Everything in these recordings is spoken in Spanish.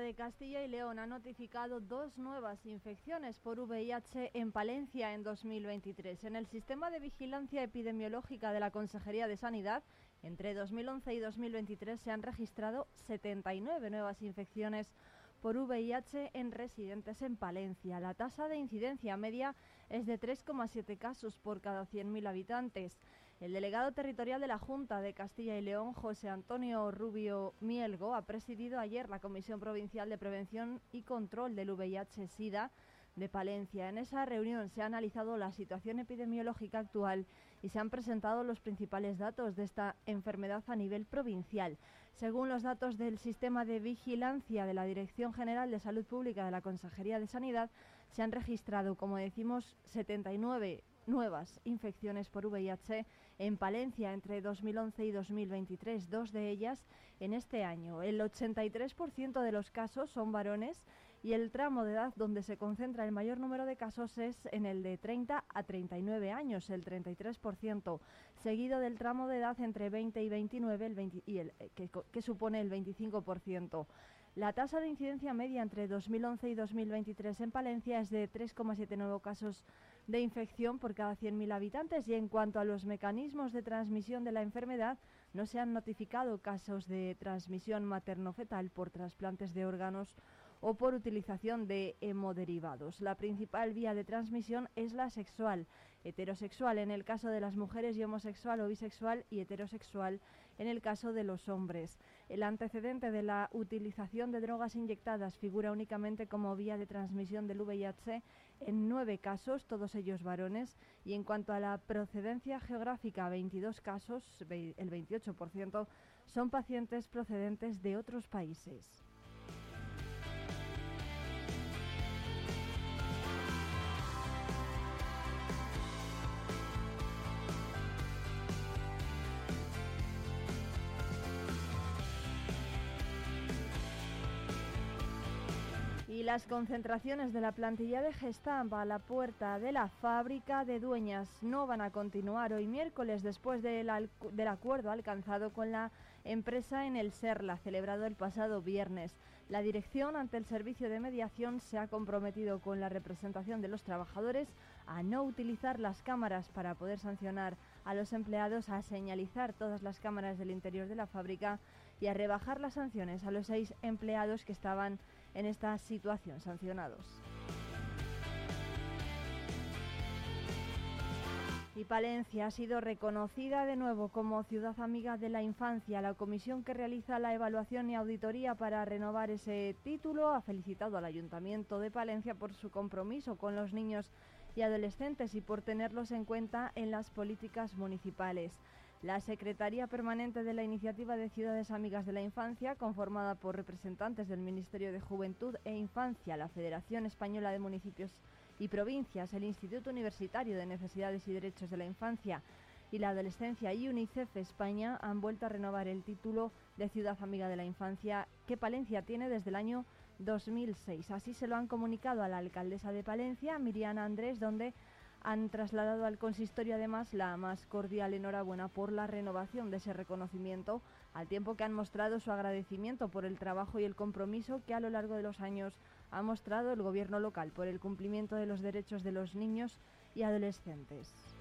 De Castilla y León ha notificado dos nuevas infecciones por VIH en Palencia en 2023. En el sistema de vigilancia epidemiológica de la Consejería de Sanidad, entre 2011 y 2023 se han registrado 79 nuevas infecciones por VIH en residentes en Palencia. La tasa de incidencia media es de 3,7 casos por cada 100.000 habitantes. El delegado territorial de la Junta de Castilla y León, José Antonio Rubio Mielgo, ha presidido ayer la Comisión Provincial de Prevención y Control del VIH-Sida de Palencia. En esa reunión se ha analizado la situación epidemiológica actual y se han presentado los principales datos de esta enfermedad a nivel provincial. Según los datos del sistema de vigilancia de la Dirección General de Salud Pública de la Consejería de Sanidad, se han registrado, como decimos, 79 nuevas infecciones por VIH en Palencia entre 2011 y 2023, dos de ellas en este año. El 83% de los casos son varones y el tramo de edad donde se concentra el mayor número de casos es en el de 30 a 39 años, el 33%, seguido del tramo de edad entre 20 y 29, el 20 y el, eh, que, que supone el 25%. La tasa de incidencia media entre 2011 y 2023 en Palencia es de 3,7 nuevos casos de infección por cada 100.000 habitantes y en cuanto a los mecanismos de transmisión de la enfermedad, no se han notificado casos de transmisión materno-fetal por trasplantes de órganos o por utilización de hemoderivados. La principal vía de transmisión es la sexual, heterosexual en el caso de las mujeres y homosexual o bisexual y heterosexual en el caso de los hombres. El antecedente de la utilización de drogas inyectadas figura únicamente como vía de transmisión del VIH en nueve casos, todos ellos varones, y en cuanto a la procedencia geográfica, 22 casos, el 28%, son pacientes procedentes de otros países. Las concentraciones de la plantilla de Gestampa a la puerta de la fábrica de dueñas no van a continuar hoy miércoles después del, acuerdo alcanzado con la empresa en el SERLA, celebrado el pasado viernes. La dirección ante el servicio de mediación se ha comprometido con la representación de los trabajadores a no utilizar las cámaras para poder sancionar a los empleados, a señalizar todas las cámaras del interior de la fábrica y a rebajar las sanciones a los seis empleados que estaban en esta situación sancionados. Y Palencia ha sido reconocida de nuevo como ciudad amiga de la infancia. La comisión que realiza la evaluación y auditoría para renovar ese título ha felicitado al Ayuntamiento de Palencia por su compromiso con los niños y adolescentes y por tenerlos en cuenta en las políticas municipales. La Secretaría Permanente de la Iniciativa de Ciudades Amigas de la Infancia, conformada por representantes del Ministerio de Juventud e Infancia, la Federación Española de Municipios y Provincias, el Instituto Universitario de Necesidades y Derechos de la Infancia y la Adolescencia y UNICEF España han vuelto a renovar el título de Ciudad Amiga de la Infancia que Palencia tiene desde el año 2006. Así se lo han comunicado a la alcaldesa de Palencia, Miriana Andrés, donde han trasladado al consistorio además la más cordial enhorabuena por la renovación de ese reconocimiento, al tiempo que han mostrado su agradecimiento por el trabajo y el compromiso que a lo largo de los años ha mostrado el gobierno local por el cumplimiento de los derechos de los niños y adolescentes.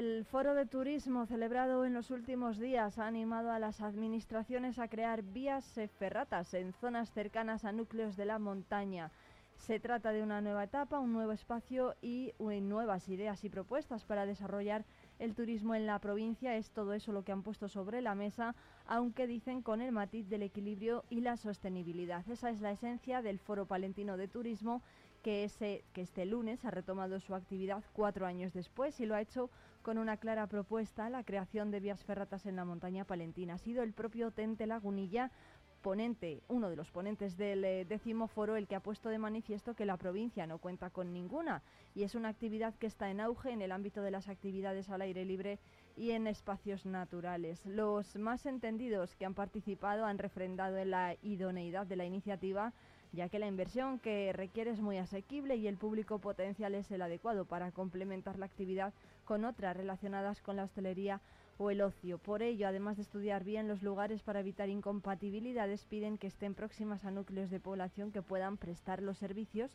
El foro de turismo celebrado en los últimos días ha animado a las administraciones a crear vías ferratas en zonas cercanas a núcleos de la montaña. Se trata de una nueva etapa, un nuevo espacio y nuevas ideas y propuestas para desarrollar el turismo en la provincia. Es todo eso lo que han puesto sobre la mesa, aunque dicen con el matiz del equilibrio y la sostenibilidad. Esa es la esencia del Foro Palentino de Turismo que, ese, que este lunes ha retomado su actividad cuatro años después y lo ha hecho con una clara propuesta, la creación de vías ferratas en la montaña palentina. Ha sido el propio Tente Lagunilla ponente, uno de los ponentes del eh, décimo foro, el que ha puesto de manifiesto que la provincia no cuenta con ninguna y es una actividad que está en auge en el ámbito de las actividades al aire libre y en espacios naturales. Los más entendidos que han participado han refrendado en la idoneidad de la iniciativa ya que la inversión que requiere es muy asequible y el público potencial es el adecuado para complementar la actividad con otras relacionadas con la hostelería o el ocio. Por ello, además de estudiar bien los lugares para evitar incompatibilidades, piden que estén próximas a núcleos de población que puedan prestar los servicios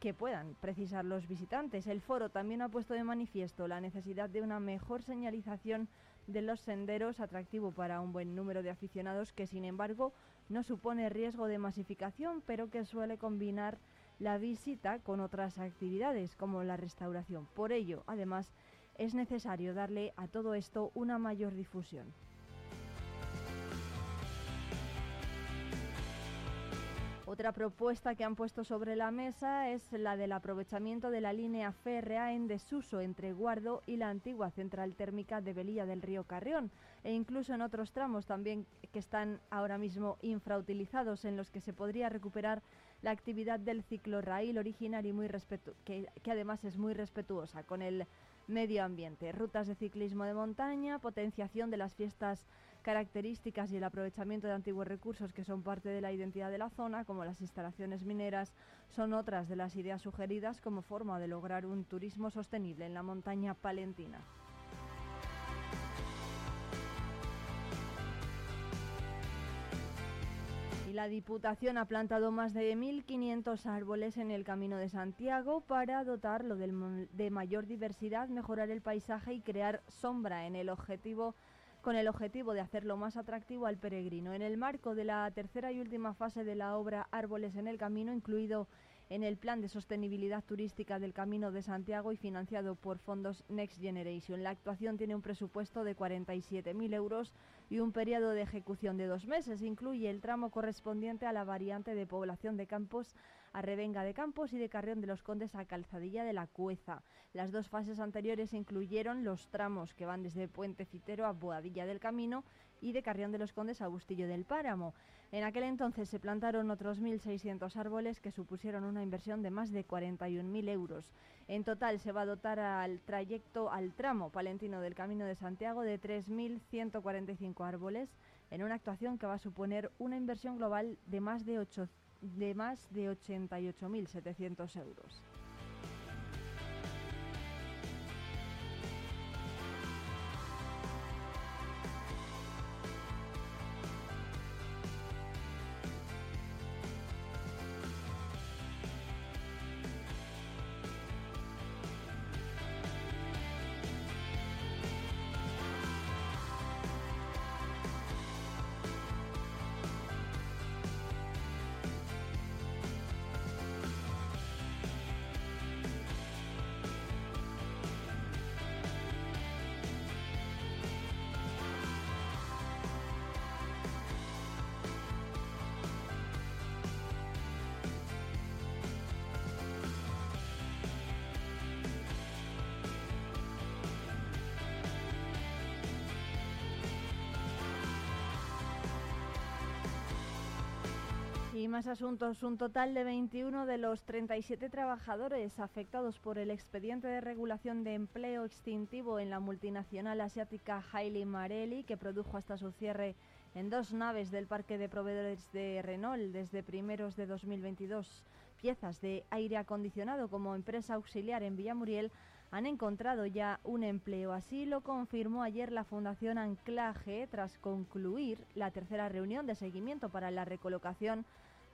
que puedan precisar los visitantes. El foro también ha puesto de manifiesto la necesidad de una mejor señalización de los senderos, atractivo para un buen número de aficionados que, sin embargo, no supone riesgo de masificación, pero que suele combinar la visita con otras actividades como la restauración. Por ello, además, es necesario darle a todo esto una mayor difusión. Otra propuesta que han puesto sobre la mesa es la del aprovechamiento de la línea férrea en desuso entre Guardo y la antigua central térmica de Belilla del río Carrión e incluso en otros tramos también que están ahora mismo infrautilizados en los que se podría recuperar la actividad del ciclo raíl original y muy que, que además es muy respetuosa con el medio ambiente, rutas de ciclismo de montaña, potenciación de las fiestas características y el aprovechamiento de antiguos recursos que son parte de la identidad de la zona, como las instalaciones mineras, son otras de las ideas sugeridas como forma de lograr un turismo sostenible en la montaña palentina. La Diputación ha plantado más de 1.500 árboles en el Camino de Santiago para dotarlo de mayor diversidad, mejorar el paisaje y crear sombra en el objetivo con el objetivo de hacerlo más atractivo al peregrino. En el marco de la tercera y última fase de la obra Árboles en el Camino, incluido en el Plan de Sostenibilidad Turística del Camino de Santiago y financiado por fondos Next Generation. La actuación tiene un presupuesto de 47.000 euros y un periodo de ejecución de dos meses. Incluye el tramo correspondiente a la variante de población de Campos a Revenga de Campos y de Carrión de los Condes a Calzadilla de la Cueza. Las dos fases anteriores incluyeron los tramos que van desde Puente Citero a Boadilla del Camino y de Carrión de los Condes a Bustillo del Páramo. En aquel entonces se plantaron otros 1.600 árboles que supusieron una inversión de más de 41.000 euros. En total se va a dotar al trayecto, al tramo palentino del Camino de Santiago de 3.145 árboles en una actuación que va a suponer una inversión global de más de, 8, de, más de 88.700 euros. Y más asuntos. Un total de 21 de los 37 trabajadores afectados por el expediente de regulación de empleo extintivo en la multinacional asiática Hailey Marelli, que produjo hasta su cierre en dos naves del parque de proveedores de Renault desde primeros de 2022 piezas de aire acondicionado como empresa auxiliar en Villamuriel han encontrado ya un empleo. Así lo confirmó ayer la Fundación Anclaje tras concluir la tercera reunión de seguimiento para la recolocación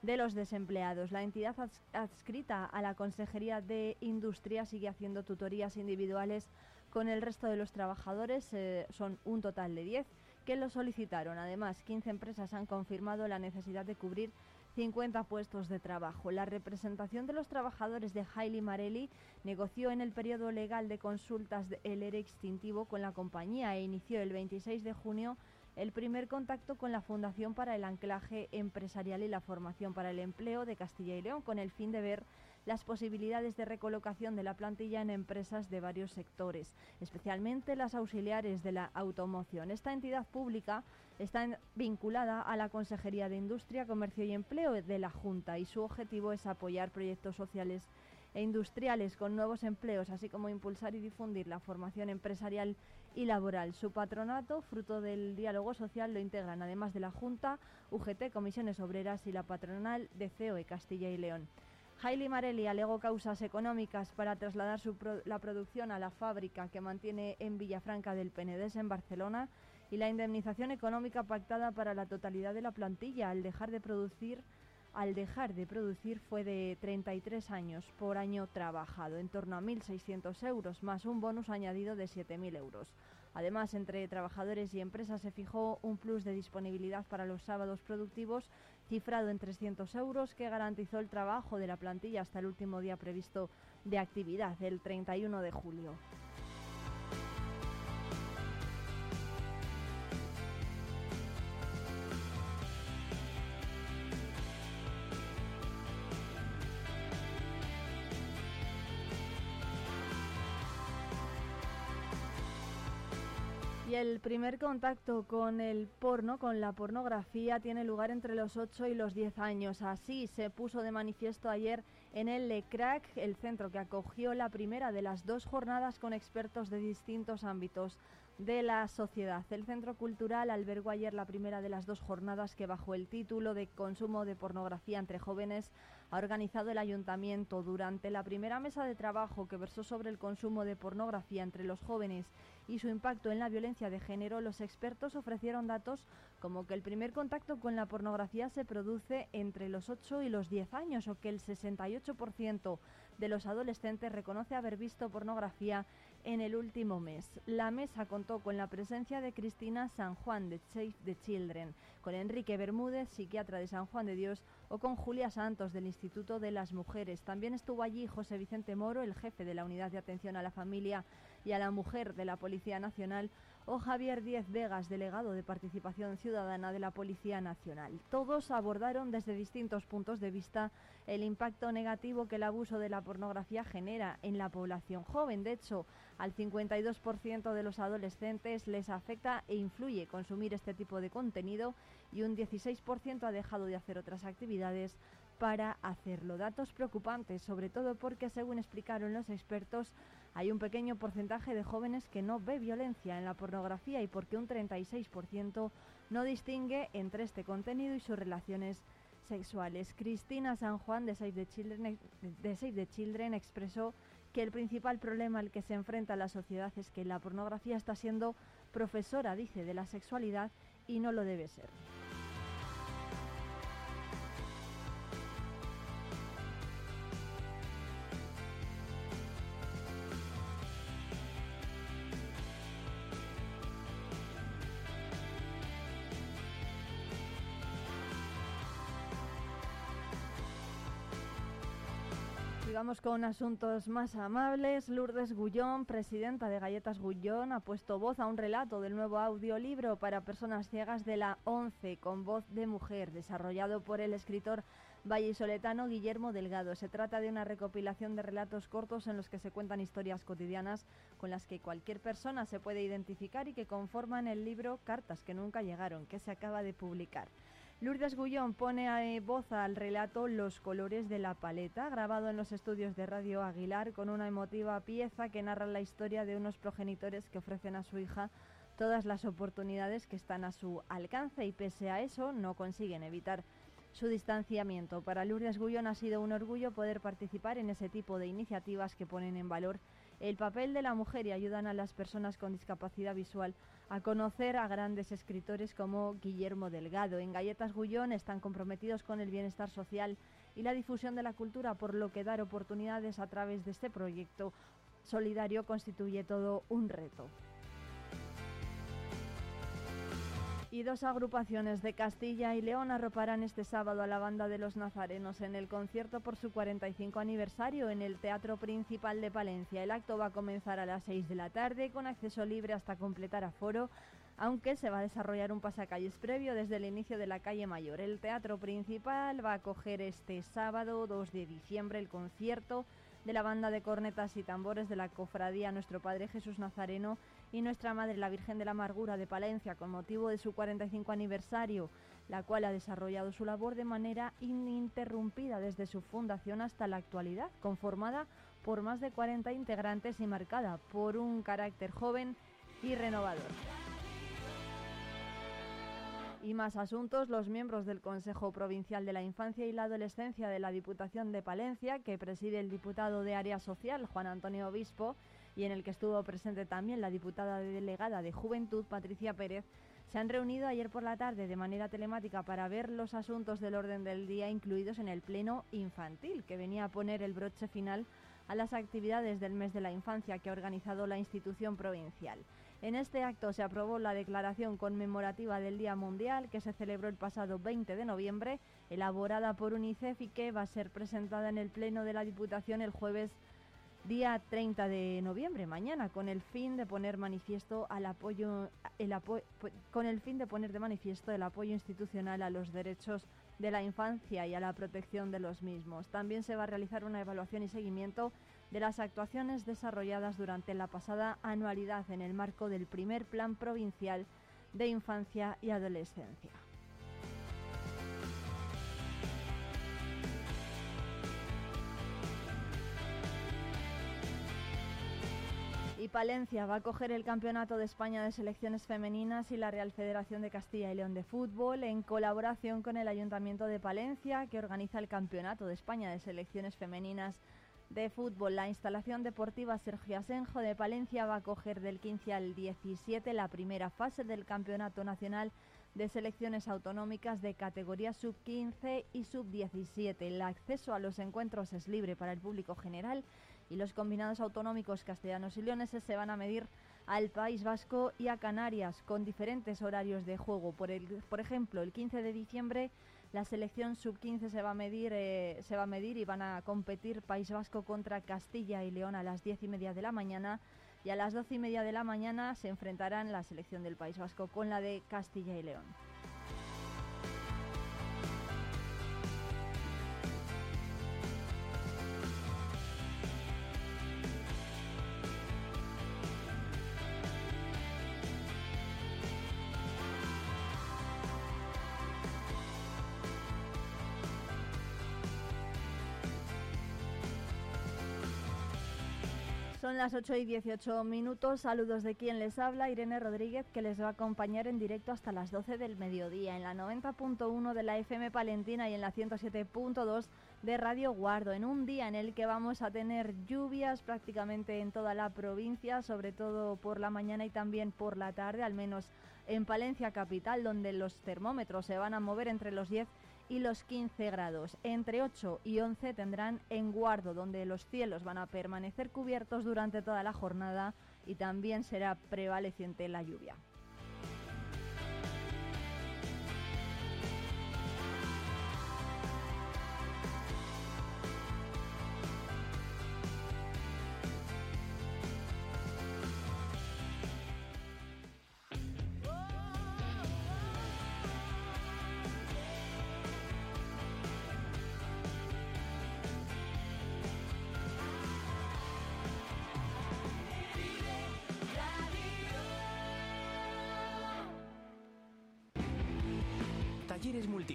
de los desempleados. La entidad adscrita a la Consejería de Industria sigue haciendo tutorías individuales con el resto de los trabajadores. Eh, son un total de 10 que lo solicitaron. Además, 15 empresas han confirmado la necesidad de cubrir 50 puestos de trabajo. La representación de los trabajadores de Hailey Marelli negoció en el periodo legal de consultas el ERE extintivo con la compañía e inició el 26 de junio el primer contacto con la Fundación para el Anclaje Empresarial y la Formación para el Empleo de Castilla y León con el fin de ver las posibilidades de recolocación de la plantilla en empresas de varios sectores, especialmente las auxiliares de la automoción. Esta entidad pública está vinculada a la Consejería de Industria, Comercio y Empleo de la Junta y su objetivo es apoyar proyectos sociales e industriales con nuevos empleos, así como impulsar y difundir la formación empresarial y laboral. Su patronato, fruto del diálogo social, lo integran además de la Junta, UGT, Comisiones Obreras y la patronal de COE Castilla y León. Hailey Marelli alegó causas económicas para trasladar la producción a la fábrica que mantiene en Villafranca del Penedés en Barcelona y la indemnización económica pactada para la totalidad de la plantilla al dejar de producir al dejar de producir fue de 33 años por año trabajado, en torno a 1.600 euros, más un bonus añadido de 7.000 euros. Además, entre trabajadores y empresas se fijó un plus de disponibilidad para los sábados productivos cifrado en 300 euros que garantizó el trabajo de la plantilla hasta el último día previsto de actividad, el 31 de julio. El primer contacto con el porno, con la pornografía, tiene lugar entre los 8 y los 10 años. Así se puso de manifiesto ayer en el LECRAC, el centro que acogió la primera de las dos jornadas con expertos de distintos ámbitos de la sociedad. El Centro Cultural albergó ayer la primera de las dos jornadas que bajo el título de Consumo de pornografía entre jóvenes ha organizado el ayuntamiento durante la primera mesa de trabajo que versó sobre el consumo de pornografía entre los jóvenes y su impacto en la violencia de género, los expertos ofrecieron datos como que el primer contacto con la pornografía se produce entre los 8 y los 10 años o que el 68% de los adolescentes reconoce haber visto pornografía en el último mes. La mesa contó con la presencia de Cristina San Juan de the Children, con Enrique Bermúdez, psiquiatra de San Juan de Dios, o con Julia Santos del Instituto de las Mujeres. También estuvo allí José Vicente Moro, el jefe de la Unidad de Atención a la Familia y a la Mujer de la Policía Nacional, o Javier Díez Vegas, delegado de Participación Ciudadana de la Policía Nacional. Todos abordaron desde distintos puntos de vista el impacto negativo que el abuso de la pornografía genera en la población joven. De hecho, al 52% de los adolescentes les afecta e influye consumir este tipo de contenido y un 16% ha dejado de hacer otras actividades para hacerlo. Datos preocupantes, sobre todo porque, según explicaron los expertos, hay un pequeño porcentaje de jóvenes que no ve violencia en la pornografía y porque un 36% no distingue entre este contenido y sus relaciones sexuales. Cristina San Juan de Save the Children, de Save the Children expresó que el principal problema al que se enfrenta la sociedad es que la pornografía está siendo profesora, dice, de la sexualidad y no lo debe ser. Con asuntos más amables. Lourdes Gullón, presidenta de Galletas Gullón, ha puesto voz a un relato del nuevo audiolibro para personas ciegas de la ONCE con voz de mujer, desarrollado por el escritor vallisoletano Guillermo Delgado. Se trata de una recopilación de relatos cortos en los que se cuentan historias cotidianas con las que cualquier persona se puede identificar y que conforman el libro Cartas que nunca llegaron, que se acaba de publicar. Lourdes Gullón pone eh, voz al relato Los colores de la paleta, grabado en los estudios de Radio Aguilar con una emotiva pieza que narra la historia de unos progenitores que ofrecen a su hija todas las oportunidades que están a su alcance y pese a eso no consiguen evitar su distanciamiento. Para Lourdes Gullón ha sido un orgullo poder participar en ese tipo de iniciativas que ponen en valor el papel de la mujer y ayudan a las personas con discapacidad visual a conocer a grandes escritores como Guillermo Delgado. En Galletas Gullón están comprometidos con el bienestar social y la difusión de la cultura, por lo que dar oportunidades a través de este proyecto solidario constituye todo un reto. Y dos agrupaciones de Castilla y León arroparán este sábado a la banda de los Nazarenos en el concierto por su 45 aniversario en el Teatro Principal de Palencia. El acto va a comenzar a las 6 de la tarde con acceso libre hasta completar aforo, aunque se va a desarrollar un pasacalles previo desde el inicio de la calle Mayor. El Teatro Principal va a acoger este sábado 2 de diciembre el concierto de la banda de cornetas y tambores de la Cofradía Nuestro Padre Jesús Nazareno y Nuestra Madre la Virgen de la Amargura de Palencia con motivo de su 45 aniversario, la cual ha desarrollado su labor de manera ininterrumpida desde su fundación hasta la actualidad, conformada por más de 40 integrantes y marcada por un carácter joven y renovador. Y más asuntos, los miembros del Consejo Provincial de la Infancia y la Adolescencia de la Diputación de Palencia, que preside el diputado de Área Social, Juan Antonio Obispo, y en el que estuvo presente también la diputada delegada de Juventud, Patricia Pérez, se han reunido ayer por la tarde de manera telemática para ver los asuntos del orden del día incluidos en el Pleno Infantil, que venía a poner el broche final a las actividades del mes de la infancia que ha organizado la institución provincial. En este acto se aprobó la declaración conmemorativa del Día Mundial que se celebró el pasado 20 de noviembre, elaborada por UNICEF y que va a ser presentada en el Pleno de la Diputación el jueves día 30 de noviembre, mañana, con el fin de poner manifiesto al apoyo, con el fin de poner de manifiesto el apoyo institucional a los derechos de la infancia y a la protección de los mismos. También se va a realizar una evaluación y seguimiento de las actuaciones desarrolladas durante la pasada anualidad en el marco del primer Plan Provincial de Infancia y Adolescencia. Palencia va a coger el Campeonato de España de Selecciones Femeninas y la Real Federación de Castilla y León de Fútbol en colaboración con el Ayuntamiento de Palencia, que organiza el Campeonato de España de Selecciones Femeninas de fútbol. La instalación deportiva Sergio Asenjo de Palencia va a coger del 15 al 17 la primera fase del Campeonato Nacional de Selecciones Autonómicas de categoría sub-15 y sub-17. El acceso a los encuentros es libre para el público general y los combinados autonómicos castellanos y leoneses se van a medir al País Vasco y a Canarias con diferentes horarios de juego. Por, el, por ejemplo, el 15 de diciembre la selección sub-15 se va a medir, eh, se va a medir y van a competir País Vasco contra Castilla y León a las 10 y media de la mañana y a las 12 y media de la mañana se enfrentarán la selección del País Vasco con la de Castilla y León. Son las 8 y 18 minutos. Saludos de quien les habla, Irene Rodríguez, que les va a acompañar en directo hasta las 12 del mediodía en la 90.1 de la FM Palentina y en la 107.2 de Radio Guardo, en un día en el que vamos a tener lluvias prácticamente en toda la provincia, sobre todo por la mañana y también por la tarde, al menos en Palencia capital, donde los termómetros se van a mover entre los 10 y los 15 grados. Entre 8 y 11 tendrán en Guardo, donde los cielos van a permanecer cubiertos durante toda la jornada y también será prevaleciente la lluvia.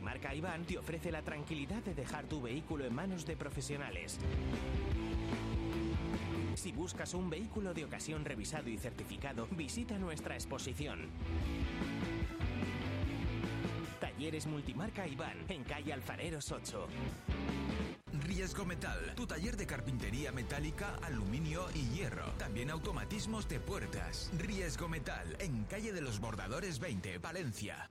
Multimarca Iván te ofrece la tranquilidad de dejar tu vehículo en manos de profesionales. Si buscas un vehículo de ocasión revisado y certificado, visita nuestra exposición. Talleres Multimarca Iván, en calle Alfareros 8. Riesgo Metal, tu taller de carpintería metálica, aluminio y hierro. También automatismos de puertas. Riesgo Metal, en calle de los Bordadores 20, Valencia.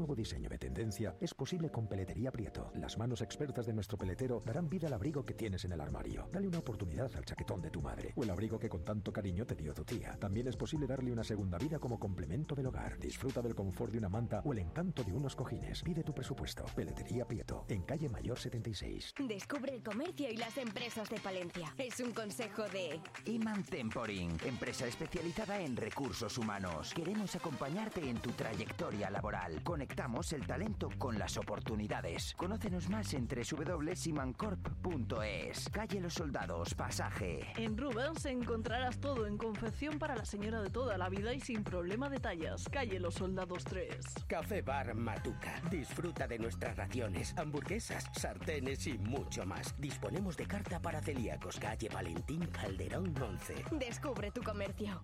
nuevo diseño de tendencia es posible con Peletería Prieto. Las manos expertas de nuestro peletero darán vida al abrigo que tienes en el armario. Dale una oportunidad al chaquetón de tu madre o el abrigo que con tanto cariño te dio tu tía. También es posible darle una segunda vida como complemento del hogar. Disfruta del confort de una manta o el encanto de unos cojines. Pide tu presupuesto. Peletería Prieto, en calle Mayor 76. Descubre el comercio y las empresas de Palencia. Es un consejo de Iman Temporing, empresa especializada en recursos humanos. Queremos acompañarte en tu trayectoria laboral. Conectamos el talento con las oportunidades. Conócenos más en www.simancorp.es. Calle Los Soldados, pasaje. En Rubens encontrarás todo en confección para la señora de toda la vida y sin problema de tallas. Calle Los Soldados 3. Café Bar Matuca. Disfruta de nuestras raciones, hamburguesas, sartenes y mucho más. Disponemos de carta para celíacos. Calle Valentín Calderón 11. Descubre tu comercio.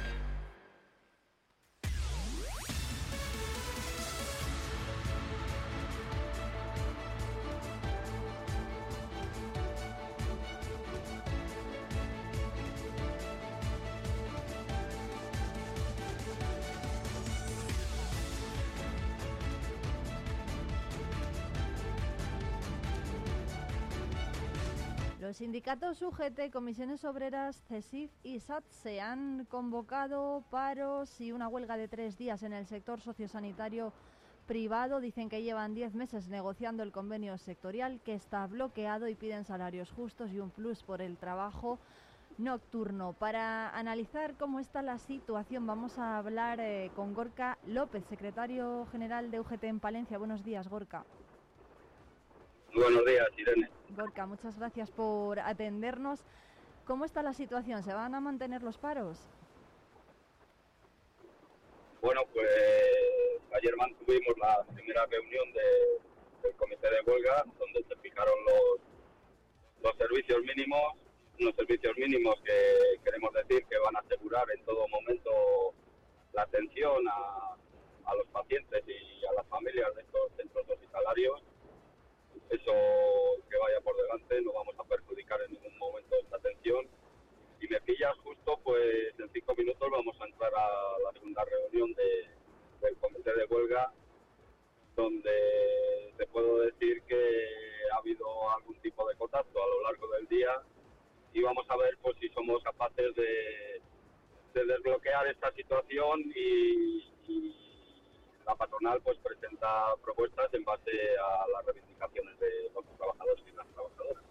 Sindicatos UGT, Comisiones Obreras, CESIF y SATSE han convocado paros y una huelga de tres días en el sector sociosanitario privado. Dicen que llevan diez meses negociando el convenio sectorial que está bloqueado y piden salarios justos y un plus por el trabajo nocturno. Para analizar cómo está la situación vamos a hablar eh, con Gorka López, secretario general de UGT en Palencia. Buenos días, Gorka. Buenos días, Irene. Gorka, muchas gracias por atendernos. ¿Cómo está la situación? ¿Se van a mantener los paros? Bueno, pues ayer mantuvimos la primera reunión de- del comité de huelga, donde se fijaron los, los servicios mínimos, unos servicios mínimos que queremos decir que van a asegurar en todo momento la atención a, a los pacientes y a las familias de estos centros hospitalarios. Eso que vaya por delante, no vamos a perjudicar en ningún momento esta atención. Y me pillas justo, pues en cinco minutos vamos a entrar a la segunda reunión de- del comité de huelga, donde te puedo decir que ha habido algún tipo de contacto a lo largo del día y vamos a ver pues si somos capaces de, de desbloquear esta situación y, y la patronal pues presenta propuestas en base a las reivindicaciones de los trabajadores y las trabajadoras.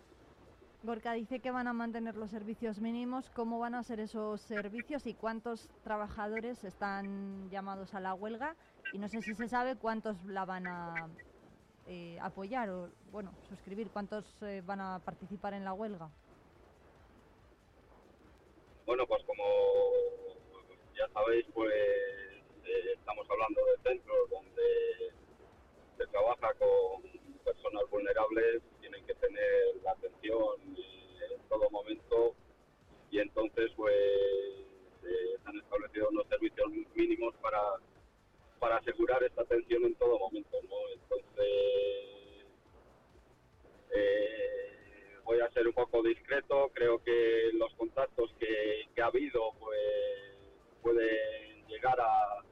Gorka dice que van a mantener los servicios mínimos. ¿Cómo van a ser esos servicios y cuántos trabajadores están llamados a la huelga? Y no sé si se sabe cuántos la van a eh, apoyar o, bueno, suscribir, cuántos eh, van a participar en la huelga. Bueno, pues como ya sabéis, pues estamos hablando de centros donde se trabaja con personas vulnerables, tienen que tener la atención en todo momento y entonces pues eh, se han establecido unos servicios mínimos para, para asegurar esta atención en todo momento. Entonces eh, voy a ser un poco discreto, creo que los contactos que, que ha habido pues pueden llegar a,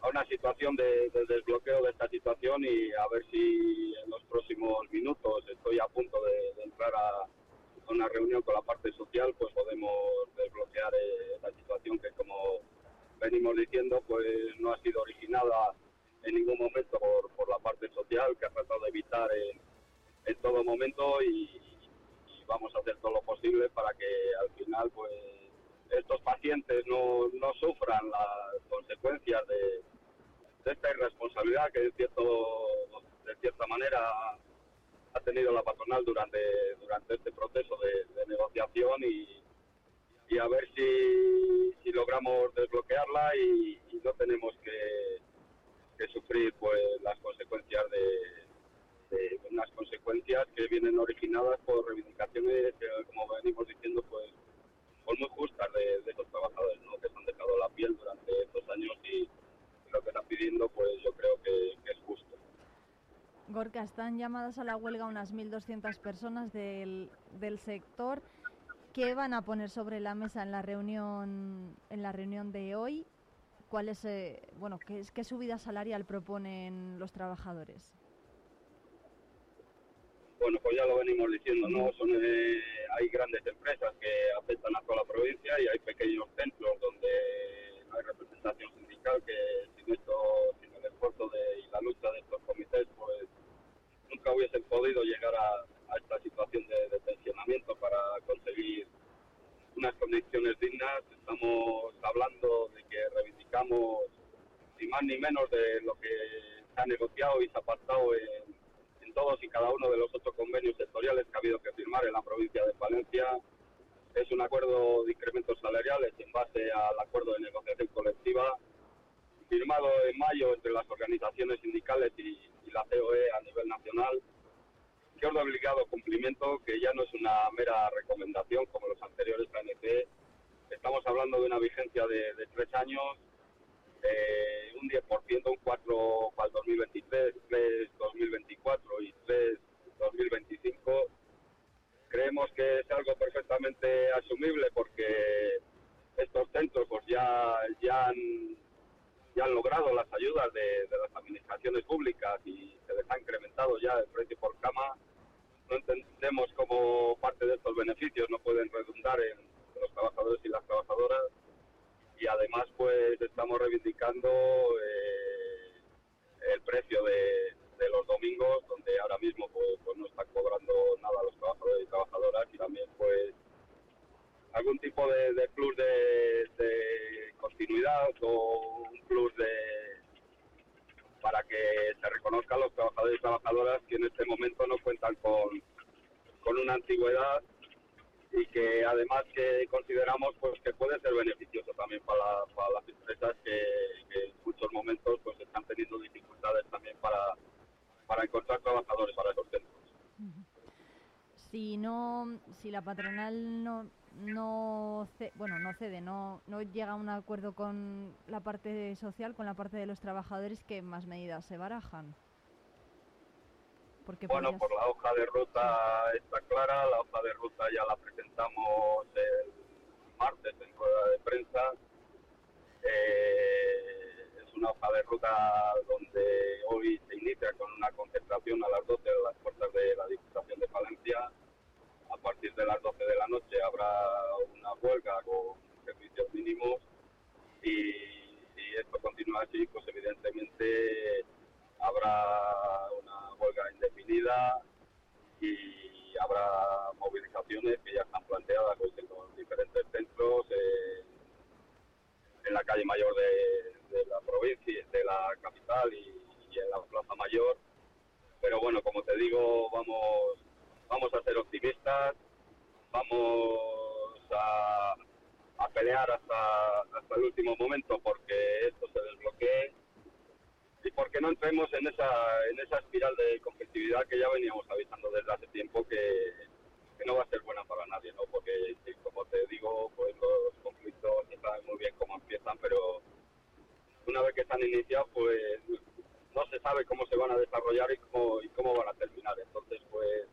a una situación de, de desbloqueo de esta situación y a ver si en los próximos minutos estoy a punto de, de entrar a, una reunión con la parte social, pues podemos desbloquear eh, esta situación que como venimos diciendo pues no ha sido originada en ningún momento por, por la parte social que ha tratado de evitar en, en todo momento y, y vamos a hacer todo lo posible para que al final pues estos pacientes no, no sufran las consecuencias de, de esta irresponsabilidad que de, cierto, de cierta manera ha tenido la patronal durante, durante este proceso de, negociación y, y a ver si, si logramos desbloquearla y, no tenemos que, que sufrir pues las consecuencias de, de unas consecuencias que vienen originadas por reivindicaciones como venimos diciendo pues muy justas de, de estos trabajadores ¿no? que se han dejado la piel durante estos años y lo que están pidiendo pues yo creo que, que es justo Gorka, están llamadas a la huelga unas 1.200 personas del, del sector. ¿Qué van a poner sobre la mesa en la reunión en la reunión de hoy? ¿Cuál es, eh, bueno, qué, qué subida salarial proponen los trabajadores? Bueno, pues ya lo venimos diciendo, ¿no? Son, eh, hay grandes empresas que afectan a toda la provincia y hay pequeños centros donde no hay representación sindical que sin esto, sin el esfuerzo de, y la lucha de estos comités, pues nunca hubiesen podido llegar a, a esta situación de, de tensionamiento para conseguir unas condiciones dignas. Estamos hablando de que reivindicamos ni más ni menos de lo que se ha negociado y se ha pactado en, en todos y cada uno de los ocho convenios sectoriales que ha habido que firmar en la provincia de Palencia. Es un acuerdo de incrementos salariales en base al acuerdo de negociación colectiva firmado en mayo entre las organizaciones sindicales y, y la COE a nivel nacional, que es de obligado cumplimiento, que ya no es una mera recomendación como los anteriores ANC. Estamos hablando de una vigencia de, de tres años, eh, un 10%, un 4 para el 2023, 3 2024 y 3 2025. Creemos que es algo perfectamente asumible porque estos centros pues ya, ya han ya han logrado las ayudas de, de, las administraciones públicas y se les ha incrementado ya el precio por cama. No entendemos cómo parte de estos beneficios no pueden redundar en los trabajadores y las trabajadoras y además pues estamos reivindicando eh, el precio de, de, los domingos donde ahora mismo pues, pues, no están cobrando nada los trabajadores y trabajadoras y también pues algún tipo de, de plus de, de, continuidad o un plus de para que se reconozcan los trabajadores y trabajadoras que en este momento no cuentan con, con una antigüedad y que además que consideramos pues que puede ser beneficioso también para, para las empresas que, que, en muchos momentos pues están teniendo dificultades también para, para encontrar trabajadores para esos centros. Si no, si la patronal no no bueno no cede no no llega a un acuerdo con la parte social con la parte de los trabajadores qué más medidas se barajan. Porque bueno podrías... por la hoja de ruta está clara la hoja de ruta ya la presentamos el martes en rueda de prensa. Eh, es una hoja de ruta donde hoy se inicia con una concentración a las 12 de las puertas de la Diputación de Palencia a partir de las 12 de la noche habrá una huelga con servicios mínimos y si esto continúa así, pues evidentemente habrá una huelga indefinida y habrá movilizaciones que ya están planteadas pues, en los diferentes centros, en la calle mayor de, de, la provincia, de la capital y, y en la plaza mayor. Pero bueno, como te digo, vamos vamos a ser optimistas, vamos a, a pelear hasta, hasta, el último momento porque esto se desbloquee y porque no entremos en esa, en esa espiral de competitividad que ya veníamos avisando desde hace tiempo que, que no va a ser buena para nadie, ¿no? Porque, como te digo, pues los conflictos se saben muy bien cómo empiezan, pero una vez que están iniciados, pues no se sabe cómo se van a desarrollar y cómo, y cómo van a terminar. Entonces, pues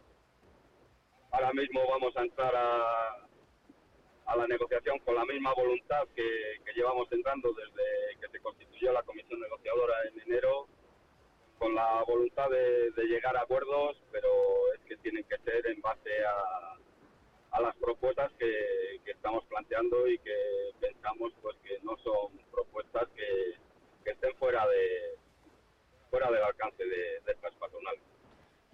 ahora mismo vamos a entrar a, la negociación con la misma voluntad que, llevamos entrando desde que se constituyó la comisión negociadora en enero, con la voluntad de, llegar a acuerdos, pero es que tienen que ser en base a, las propuestas que, estamos planteando y que pensamos pues que no son propuestas que, que estén fuera de fuera del alcance de, de estas patronales.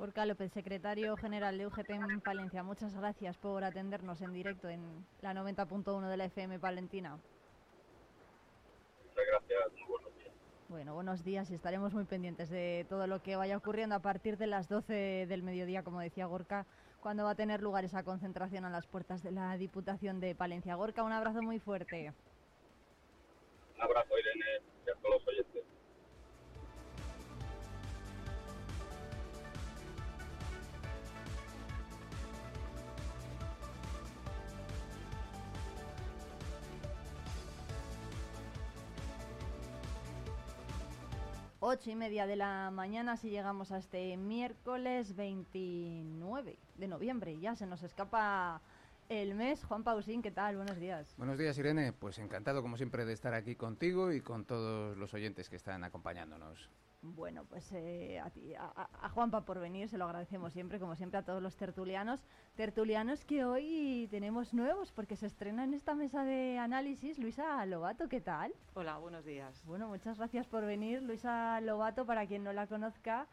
Gorka López, secretario general de UGT en Palencia, muchas gracias por atendernos en directo en la 90.1 de la FM Palentina. Muchas gracias, muy buenos días. Bueno, buenos días y estaremos muy pendientes de todo lo que vaya ocurriendo a partir de las 12 del mediodía, como decía Gorka, cuando va a tener lugar esa concentración a las puertas de la Diputación de Palencia. Gorka, un abrazo muy fuerte. Un abrazo, Irene, y a todos los oyentes. Ocho y media de la mañana si llegamos a este miércoles 29 de noviembre. Ya se nos escapa el mes. Juan Pausín, ¿qué tal? Buenos días. Buenos días, Irene. Pues encantado, como siempre, de estar aquí contigo y con todos los oyentes que están acompañándonos. Bueno, pues eh, a, ti, a, a, Juanpa por venir, se lo agradecemos siempre, como siempre, a todos los tertulianos. Tertulianos que hoy tenemos nuevos porque se estrena en esta mesa de análisis Luisa Lobato, ¿qué tal? Hola, buenos días. Bueno, muchas gracias por venir. Luisa Lobato, para quien no la conozca,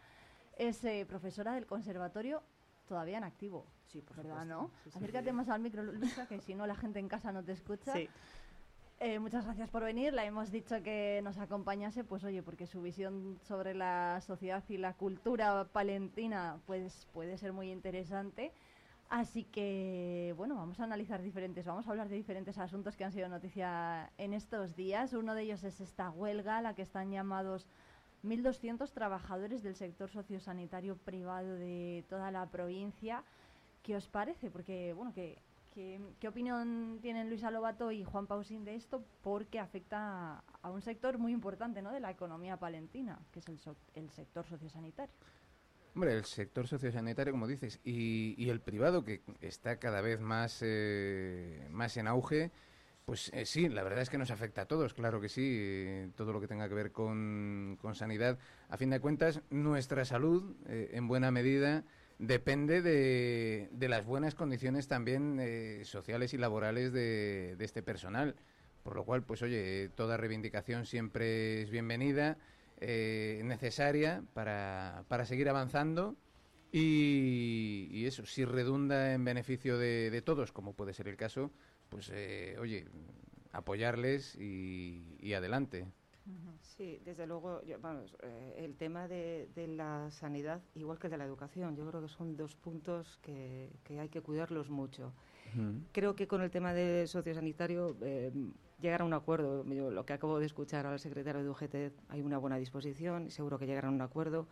es eh, profesora del Conservatorio todavía en activo. Sí, por ¿verdad, supuesto. no? Sí, sí, Acércate sí. más al micro, Luisa, que si no la gente en casa no te escucha. Sí. Eh, muchas gracias por venir. La hemos dicho que nos acompañase, pues oye, porque su visión sobre la sociedad y la cultura palentina pues puede ser muy interesante. Así que, bueno, vamos a analizar diferentes, vamos a hablar de diferentes asuntos que han sido noticia en estos días. Uno de ellos es esta huelga, a la que están llamados 1.200 trabajadores del sector sociosanitario privado de toda la provincia. ¿Qué os parece? Porque, bueno, que ¿Qué, ¿Qué, opinión tienen Luisa Lobato y Juan Pausín de esto? Porque afecta a un sector muy importante ¿no? de la economía palentina, que es el, so el sector sociosanitario. Hombre, el sector sociosanitario, como dices, y, y el privado, que está cada vez más, eh, más en auge, pues eh, sí, la verdad es que nos afecta a todos, claro que sí, eh, todo lo que tenga que ver con, con, sanidad. A fin de cuentas, nuestra salud, eh, en buena medida, depende de, de, las buenas condiciones también eh, sociales y laborales de, de, este personal. Por lo cual, pues oye, toda reivindicación siempre es bienvenida, eh, necesaria para, para, seguir avanzando y, y, eso, si redunda en beneficio de, de, todos, como puede ser el caso, pues eh, oye, apoyarles y, y adelante. Sí, desde luego, yo, vamos, eh, el tema de, de, la sanidad, igual que el de la educación, yo creo que son dos puntos que, que hay que cuidarlos mucho. Uh -huh. Creo que con el tema del sociosanitario eh, llegar a un acuerdo, yo, lo que acabo de escuchar al secretario de UGT, hay una buena disposición y seguro que llegarán a un acuerdo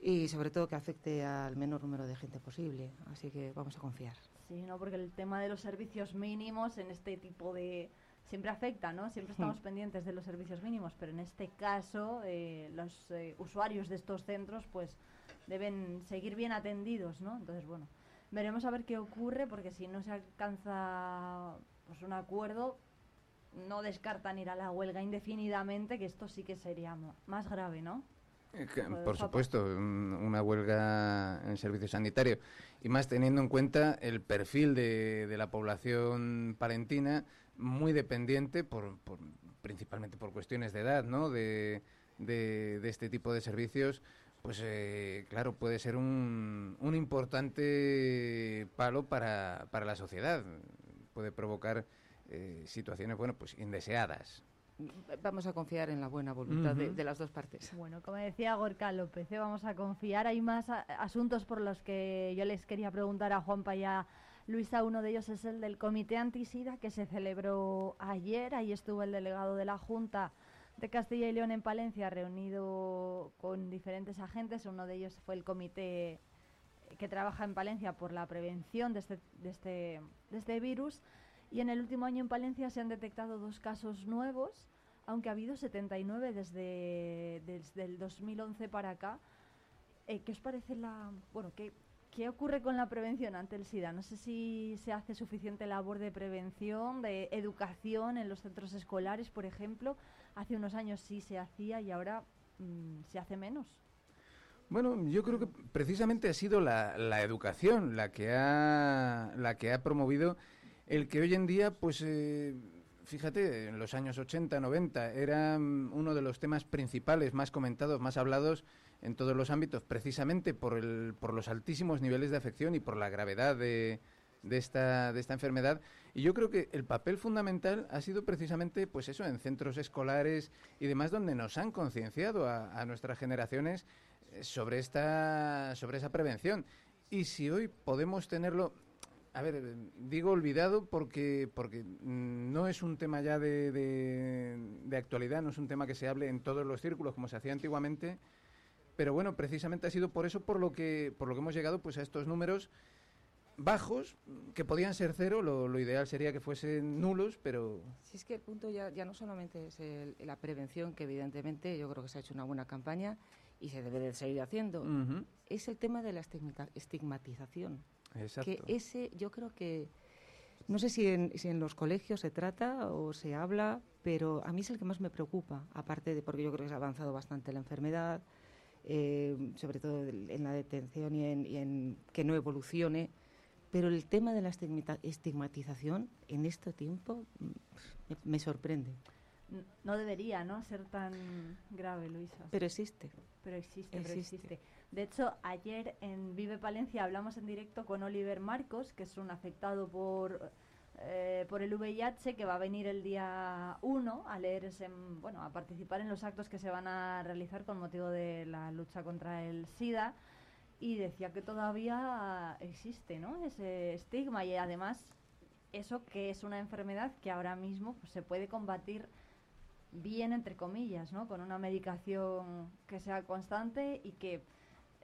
y sobre todo que afecte al menor número de gente posible, así que vamos a confiar. Sí, no, porque el tema de los servicios mínimos en este tipo de siempre afecta, ¿no? Siempre estamos sí. pendientes de los servicios mínimos, pero en este caso eh, los eh, usuarios de estos centros pues deben seguir bien atendidos, ¿no? Entonces, bueno, veremos a ver qué ocurre, porque si no se alcanza pues un acuerdo, no descartan ir a la huelga indefinidamente, que esto sí que sería más grave, ¿no? Eh, por supuesto, una huelga en servicio sanitario. Y más teniendo en cuenta el perfil de, de la población palentina, muy dependiente, por, por, principalmente por cuestiones de edad, ¿no? De, de, de este tipo de servicios, pues eh, claro, puede ser un, un importante palo para, para, la sociedad. Puede provocar eh, situaciones, bueno, pues indeseadas. Vamos a confiar en la buena voluntad uh -huh. de, de, las dos partes. Bueno, como decía Gorka López, ¿eh? vamos a confiar. Hay más a, asuntos por los que yo les quería preguntar a Juanpa y a Luisa. Uno de ellos es el del Comité Antisida que se celebró ayer. Ahí estuvo el delegado de la Junta de Castilla y León en Palencia, reunido con diferentes agentes. Uno de ellos fue el comité que trabaja en Palencia por la prevención de este, este, este virus. Y en el último año en Palencia se han detectado dos casos nuevos, aunque ha habido 79 desde, desde el 2011 para acá. Eh, ¿Qué os parece la... Bueno, ¿qué, ¿qué ocurre con la prevención ante el SIDA? No sé si se hace suficiente labor de prevención, de educación en los centros escolares, por ejemplo. Hace unos años sí se hacía y ahora mmm, se hace menos. Bueno, yo creo que precisamente ha sido la, educación la que ha, la que ha promovido el que hoy en día, pues, eh, fíjate, en los años 80, 90, era uno de los temas principales, más comentados, más hablados en todos los ámbitos, precisamente por, el, por los altísimos niveles de afección y por la gravedad de, de esta, de esta enfermedad. Y yo creo que el papel fundamental ha sido precisamente, pues eso, en centros escolares y demás, donde nos han concienciado a, nuestras generaciones eh, sobre esta, sobre esa prevención. Y si hoy podemos tenerlo, a ver, digo olvidado porque, porque no es un tema ya de, de, actualidad, no es un tema que se hable en todos los círculos como se hacía antiguamente, pero bueno, precisamente ha sido por eso por lo que, por lo que hemos llegado pues a estos números bajos, que podían ser cero, lo, ideal sería que fuesen nulos, pero... Si es que el punto ya, ya no solamente es la prevención, que evidentemente yo creo que se ha hecho una buena campaña y se debe de seguir haciendo, es el tema de la estigmatización. Exacto. Que ese, yo creo que, no sé si en, si en los colegios se trata o se habla, pero a mí es el que más me preocupa, aparte de porque yo creo que se ha avanzado bastante la enfermedad, eh, sobre todo en la detención y en, y en que no evolucione pero el tema de la estigmatización en este tiempo mm, me, sorprende. No debería, ¿no? Ser tan grave, Luisa. Pero existe. Pero existe, existe. pero existe. De hecho, ayer en Vive Palencia hablamos en directo con Oliver Marcos, que es un afectado por, eh, por el VIH, que va a venir el día 1 a leer bueno, a participar en los actos que se van a realizar con motivo de la lucha contra el SIDA y decía que todavía existe ¿no? ese estigma y además eso que es una enfermedad que ahora mismo pues, se puede combatir bien entre comillas, ¿no? Con una medicación que sea constante y que,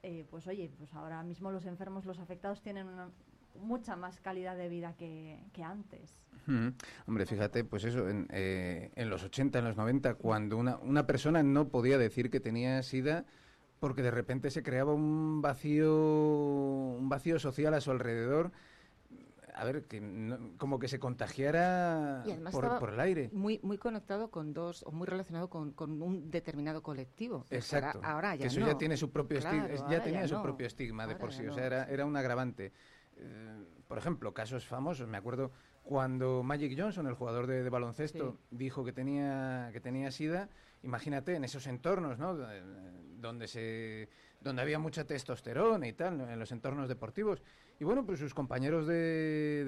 eh, pues oye, pues ahora mismo los enfermos, los afectados tienen una, mucha más calidad de vida que, antes. Hombre, fíjate, pues eso, en, eh, en los 80, en los 90, cuando una, una persona no podía decir que tenía SIDA, porque de repente se creaba un vacío, un vacío social a su alrededor. A ver, que como que se contagiara por, el aire. Muy, muy conectado con dos, o muy relacionado con, un determinado colectivo. Exacto. Ahora, ya que eso ya tiene su propio estigma, ya tenía su propio estigma de por sí, o sea, era, era un agravante. Eh, por ejemplo, casos famosos, me acuerdo cuando Magic Johnson, el jugador de, baloncesto, dijo que tenía, que tenía SIDA, imagínate en esos entornos, ¿no? Donde, se, donde había mucha testosterona y tal, en los entornos deportivos. Y bueno, pues sus compañeros de,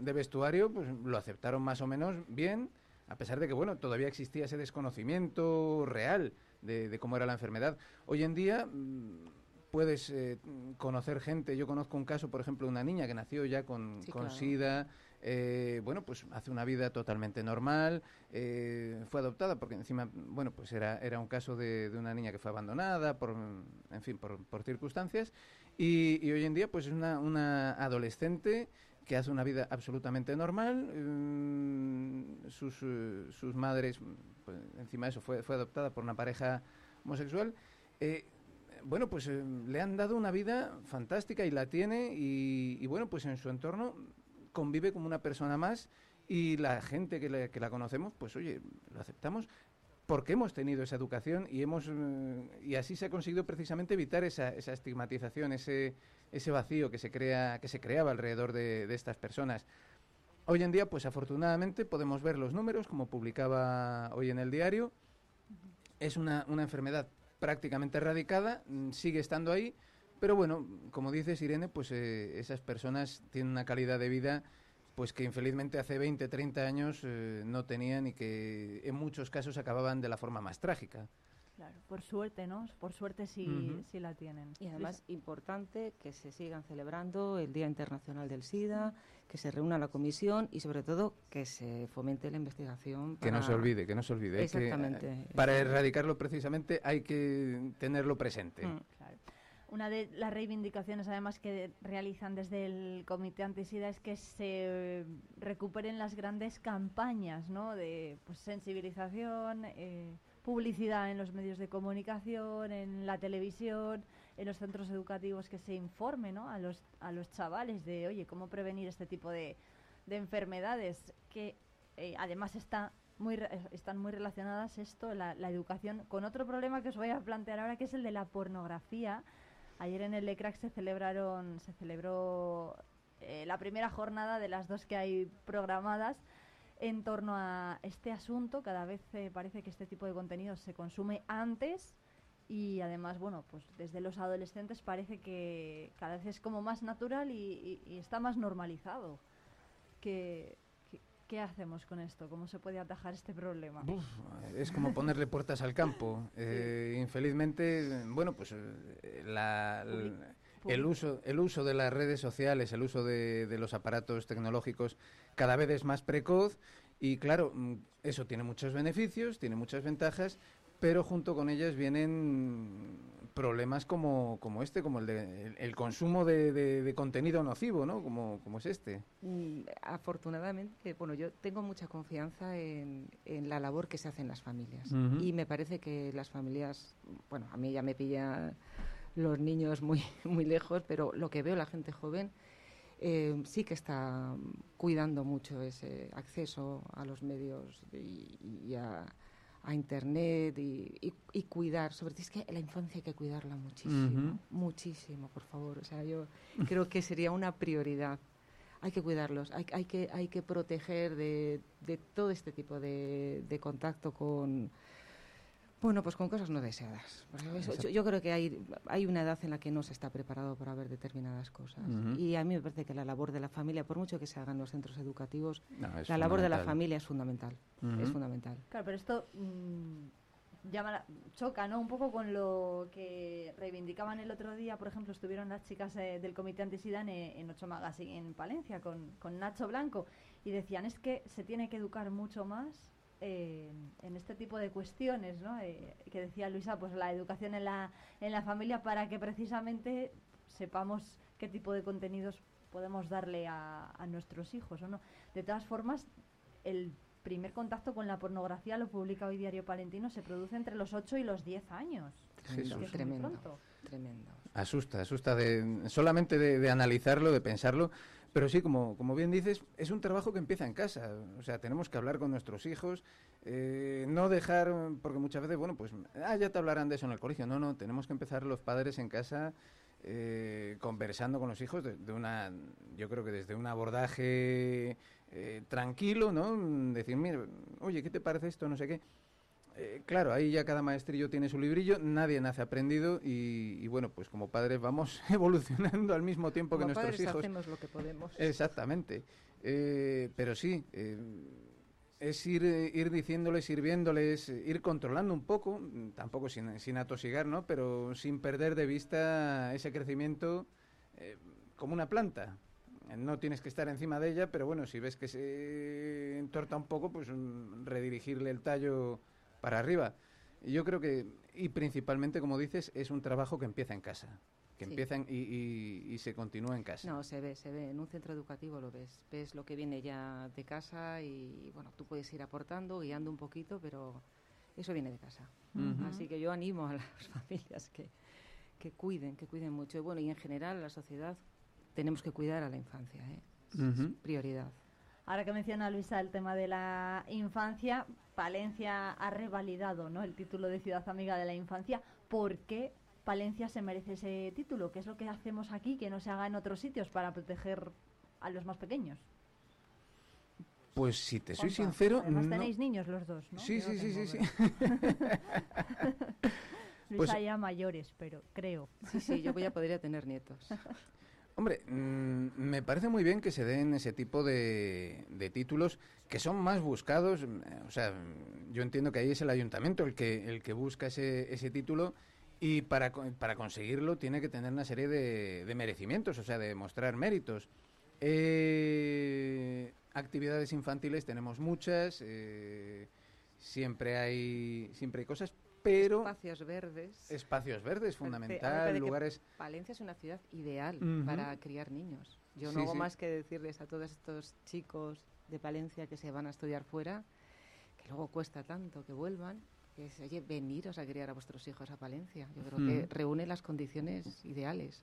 de, vestuario pues, lo aceptaron más o menos bien, a pesar de que, bueno, todavía existía ese desconocimiento real de, cómo era la enfermedad. Hoy en día mm, puedes eh, conocer gente. Yo conozco un caso, por ejemplo, de una niña que nació ya con, con SIDA. Eh, bueno, pues hace una vida totalmente normal, eh, fue adoptada porque encima, bueno, pues era, era un caso de, una niña que fue abandonada, por, en fin, por, por circunstancias, y, hoy en día pues es una, una adolescente que hace una vida absolutamente normal, mm, sus, sus madres, pues, encima de eso, fue, fue adoptada por una pareja homosexual, bueno, pues eh, le han dado una vida fantástica y la tiene y, bueno, pues en su entorno convive como una persona más y la gente que, la conocemos, pues oye, lo aceptamos porque hemos tenido esa educación y hemos eh, y así se ha conseguido precisamente evitar esa, estigmatización, ese, vacío que se crea que se creaba alrededor de, estas personas. Hoy en día, pues afortunadamente podemos ver los números, como publicaba hoy en el diario. Es una enfermedad prácticamente erradicada, mm, sigue estando ahí, pero bueno, como dices Irene, pues eh, esas personas tienen una calidad de vida pues que infelizmente hace 20, 30 años eh, no tenían y que en muchos casos acababan de la forma más trágica. Claro, por suerte, ¿no? Por suerte sí, sí la tienen. Y además importante que se sigan celebrando el Día Internacional del SIDA, que se reúna la comisión y sobre todo que se fomente la investigación. Que no se olvide, que no se olvide. Exactamente. Eh, para erradicarlo precisamente hay que tenerlo presente. Mm. Una de las reivindicaciones, además, que realizan desde el Comité Antisida es que se recuperen las grandes campañas, ¿no? De pues, sensibilización. Eh, publicidad en los medios de comunicación, en la televisión, en los centros educativos, que se informe ¿no? a, los, a los chavales de, oye, cómo prevenir este tipo de, de enfermedades, que eh, además está muy están muy relacionadas esto, la, la, educación, con otro problema que os voy a plantear ahora, que es el de la pornografía. Ayer en el LECRAC se celebraron, se celebró eh, la primera jornada de las dos que hay programadas en torno a este asunto. Cada vez eh, parece que este tipo de contenido se consume antes y además, bueno, pues desde los adolescentes parece que cada vez es como más natural y, y- y está más normalizado. ¿Qué, hacemos con esto? ¿Cómo se puede atajar este problema? Uf, es como ponerle puertas al campo. Eh, infelizmente, bueno, pues eh, la- el, uso, el uso de las redes sociales, el uso de, de los aparatos tecnológicos cada vez es más precoz y claro, mm, eso tiene muchos beneficios, tiene muchas ventajas, pero junto con ellas vienen problemas como, como este, como el, de, el, el consumo de, de- de contenido nocivo, ¿no? Como, como es este. Afortunadamente, bueno, yo tengo mucha confianza en, en la labor que se hace en las familias. Y me parece que las familias, bueno, a mí ya me pilla los niños muy, muy lejos, pero lo que veo la gente joven eh, sí que está cuidando mucho ese acceso a los medios y, y a, a Internet y, y- y cuidar, sobre todo es que la infancia hay que cuidarla muchísimo, muchísimo, por favor. O sea, yo creo que sería una prioridad. Hay que cuidarlos, hay, hay que, hay que proteger de, de todo este tipo de, de contacto con, bueno, pues con cosas no deseadas. Yo, yo creo que hay, hay una edad en la que no se está preparado para ver determinadas cosas. Ujú. Y a mí me parece que la labor de la familia, por mucho que se haga en los centros educativos, No, es la labor de la fundamental. familia es fundamental. Es Ujú. fundamental. Claro, pero esto mm, llama la- choca, ¿no? Un poco con lo que reivindicaban el otro día, por ejemplo, estuvieron las chicas eh, del Comité Antisidán eh, en Ocho Magazine en Palencia con, con Nacho Blanco y decían es que se tiene que educar mucho más eh, en este tipo de cuestiones, ¿no? Eh, que decía Luisa, pues la educación en la, en la familia para que precisamente sepamos qué tipo de contenidos podemos darle a, a nuestros hijos, ¿o no? De todas formas, el primer contacto con la pornografía, lo publica hoy Diario Palentino, se produce entre los 8 y los 10 años. Jesús. es Tremendo. Asusta, asusta de, solamente de, de analizarlo, de pensarlo. Pero sí, como, como bien dices, es un trabajo que empieza en casa. O sea, tenemos que hablar con nuestros hijos, eh, no dejar, porque muchas veces, bueno, pues, ah, ya te hablarán de eso en el colegio. No, no, tenemos que empezar los padres en casa eh, conversando con los hijos de, una, yo creo que desde un abordaje eh, tranquilo, ¿no? Decir, mira, oye, ¿qué te parece esto? No sé qué. Eh, claro, ahí ya cada maestrillo tiene su librillo, nadie nace aprendido y, y bueno, pues como padres vamos evolucionando al mismo tiempo Como que nuestros padres hijos. hacemos lo que podemos. Exactamente. Eh, pero sí, eh, es ir, ir diciéndoles, ir viéndoles, eh, ir controlando un poco, mm, tampoco sin, sin atosigar, ¿no? Pero sin perder de vista ese crecimiento como una planta. No tienes que estar encima de ella, pero bueno, si ves que se entorta un poco, pues mm, redirigirle el tallo para arriba. Y yo creo que, y principalmente, como dices, es un trabajo que empieza en casa, que Sí. empieza en- y, y- y se continúa en casa. No, se ve, se ve. En un centro educativo lo ves. Ves lo que viene ya de casa y, bueno, tú puedes ir aportando, guiando un poquito, pero eso viene de casa. Así que yo animo a las familias que, que cuiden, que cuiden mucho. Y bueno, y en general la sociedad tenemos que cuidar a la infancia, ¿eh? Es prioridad. Ahora que menciona Luisa el tema de la infancia, Palencia ha revalidado ¿no? el título de Ciudad Amiga de la Infancia. ¿Por qué Palencia se merece ese título? ¿Qué es lo que hacemos aquí que no se haga en otros sitios para proteger a los más pequeños? Pues si te soy Juanpa, sincero, Además no- tenéis niños los dos, ¿no? Sí, sí, sí, tengo, sí, ¿verdad? Luisa Pues- ya mayores, pero creo. Sí, sí, yo voy a podría tener nietos. Hombre, mm, me parece muy bien que se den ese tipo de, de títulos que son más buscados. mm, O sea, yo entiendo que ahí es el ayuntamiento el que, el que busca ese, ese título y para, para conseguirlo tiene que tener una serie de, de merecimientos, o sea, de mostrar méritos. Eh, actividades infantiles tenemos muchas, eh, siempre, hay, siempre hay cosas, pero Espacios verdes. espacios verdes, fundamental, lugares... Palencia es una ciudad ideal para criar niños. Yo Sí, no hago sí. más que decirles a todos estos chicos de Palencia que se van a estudiar fuera, que luego cuesta tanto que vuelvan, que es, oye, veniros a criar a vuestros hijos a Palencia. Yo creo que reúne las condiciones ideales.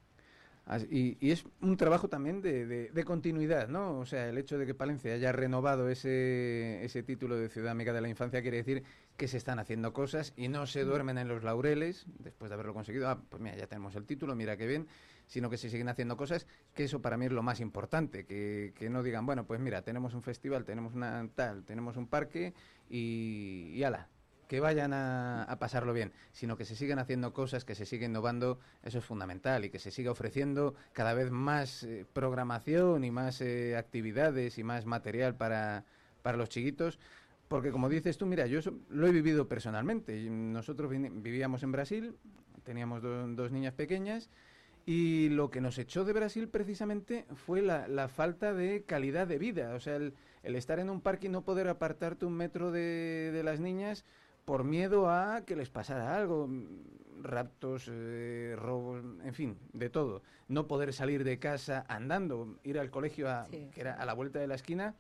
Y, y es un trabajo también de, de- de continuidad, ¿no? O sea, el hecho de que Palencia haya renovado ese, ese título de Ciudad Amiga de la Infancia quiere decir que se están haciendo cosas y no se duermen en los laureles después de haberlo conseguido. Ah, pues mira, ya tenemos el título, mira qué bien, sino que se siguen haciendo cosas, que eso para mí es lo más importante, que, que no digan, bueno, pues mira, tenemos un festival, tenemos una tal, tenemos un parque y, y ala. que vayan a, pasarlo bien, sino que se sigan haciendo cosas, que se siga innovando, eso es fundamental, y que se siga ofreciendo cada vez más eh, programación y más eh, actividades y más material para, para los chiquitos. Porque como dices tú, mira, yo lo he vivido personalmente. Nosotros vivíamos en Brasil, teníamos dos niñas pequeñas, y lo que nos echó de Brasil precisamente fue la, falta de calidad de vida. O sea, el, estar en un parque y no poder apartarte un metro de, de las niñas por miedo a que les pasara algo, raptos, eh, robos, en fin, de todo. No poder salir de casa andando, ir al colegio, a, que era a la vuelta de la esquina.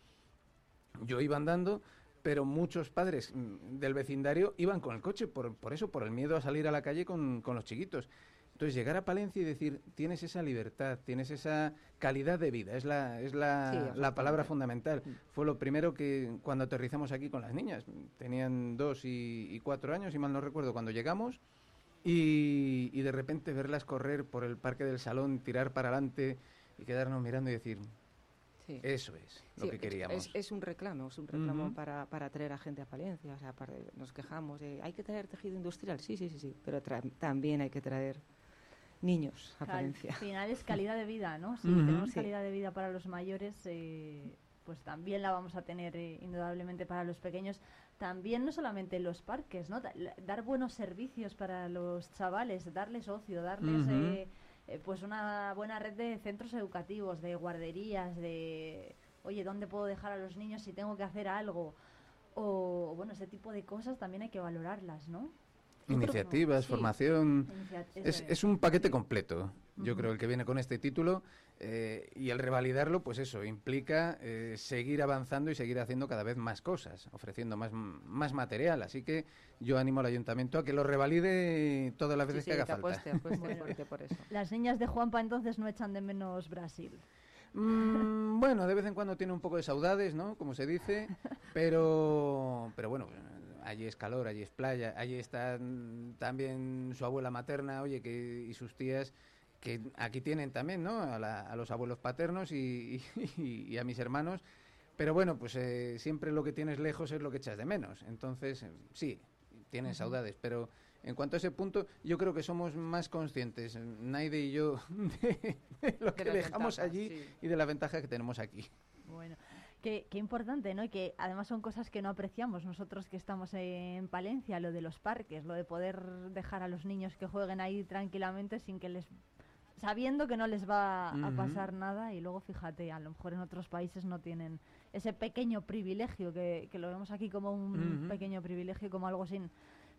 Yo iba andando, pero muchos padres mm, del vecindario iban con el coche, por, por eso, por el miedo a salir a la calle con, con los chiquitos. Entonces, llegar a Palencia y decir, tienes esa libertad, tienes esa calidad de vida, es la, es la, la palabra fundamental. Mm. Fue lo primero que cuando aterrizamos aquí con las niñas. Tenían dos y, cuatro años, si mal no recuerdo, cuando llegamos. Y, y, de repente verlas correr por el parque del salón, tirar para adelante y quedarnos mirando y decir, eso es lo que queríamos. Es, un reclamo, es un reclamo para, para traer a gente a Palencia. O sea, nos quejamos, hay que traer tejido industrial, sí, sí, sí, sí, pero también hay que traer niños a Palencia. Al final es calidad de vida, ¿no? Si tenemos calidad de vida para los mayores, eh, pues también la vamos a tener eh, indudablemente para los pequeños. También no solamente los parques, ¿no? dar buenos servicios para los chavales, darles ocio, darles eh, pues una buena red de centros educativos, de guarderías, de, oye, ¿dónde puedo dejar a los niños si tengo que hacer algo? O, bueno, ese tipo de cosas también hay que valorarlas, ¿no? Iniciativas, formación. es, es, un paquete completo, yo creo, el que viene con este título. Eh, y el revalidarlo, pues eso, implica eh, seguir avanzando y seguir haciendo cada vez más cosas, ofreciendo más, más material. Así que yo animo al ayuntamiento a que lo revalide todas las veces que haga falta. Las niñas de Juanpa entonces no echan de menos Brasil. Mm, bueno, de vez en cuando tiene un poco de saudades, ¿no? Como se dice, pero, pero bueno, allí es calor, allí es playa, allí están también su abuela materna, oye, que, y sus tías, que aquí tienen también, ¿no? A, los abuelos paternos y, a mis hermanos. Pero bueno, pues eh, siempre lo que tienes lejos es lo que echas de menos. Entonces, eh, sí, tienes saudades, pero en cuanto a ese punto, yo creo que somos más conscientes, Naide y yo, de, lo que dejamos allí y de la ventaja que tenemos aquí. Bueno, Qué, importante, ¿no? Y que además son cosas que no apreciamos nosotros que estamos en Palencia, lo de los parques, lo de poder dejar a los niños que jueguen ahí tranquilamente sin que les sabiendo que no les va a pasar nada y luego fíjate, a lo mejor en otros países no tienen ese pequeño privilegio que, lo vemos aquí como un pequeño privilegio, como algo sin,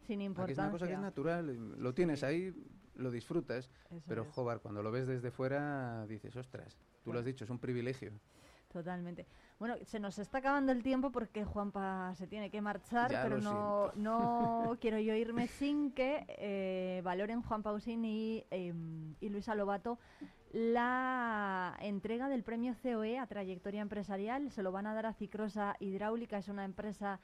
sin importancia. es una cosa que es natural, lo tienes ahí, lo disfrutas, pero joder, cuando lo ves desde fuera dices, ostras, tú lo has dicho, es un privilegio. Totalmente. Bueno, se nos está acabando el tiempo porque Juanpa se tiene que marchar, pero no, no quiero yo irme sin que eh, valoren Juan Pausín y, em, y Luisa Lobato la entrega del premio COE a trayectoria empresarial. Se lo van a dar a Cicrosa Hidráulica, es una empresa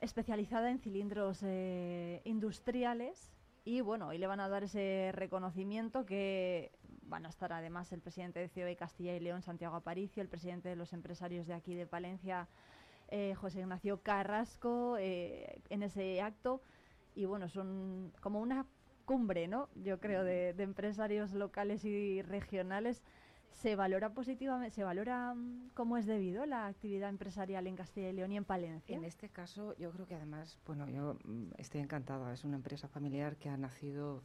especializada en cilindros eh, industriales. Y bueno, hoy le van a dar ese reconocimiento que Van a estar además el presidente de COE Castilla y León, Santiago Aparicio, el presidente de los empresarios de aquí de Palencia, eh, José Ignacio Carrasco, eh, en ese acto. Y bueno, son como una cumbre, ¿no? Yo creo, de empresarios locales y regionales se valora positivamente, se valora mm, como es debido la actividad empresarial en Castilla y León y en Palencia. En este caso, yo creo que además, bueno, yo mm, estoy encantada. Es una empresa familiar que ha nacido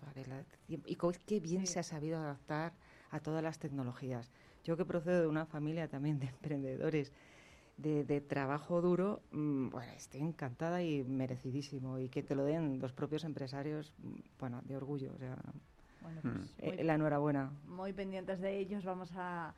y qué bien se ha sabido adaptar a todas las tecnologías. Yo que procedo de una familia también de emprendedores. De, trabajo duro, mm, bueno, estoy encantada y merecidísimo. Y que te lo den los propios empresarios, bueno, de orgullo. O sea, bueno, pues mm. eh, la enhorabuena. Muy pendientes de ellos vamos a,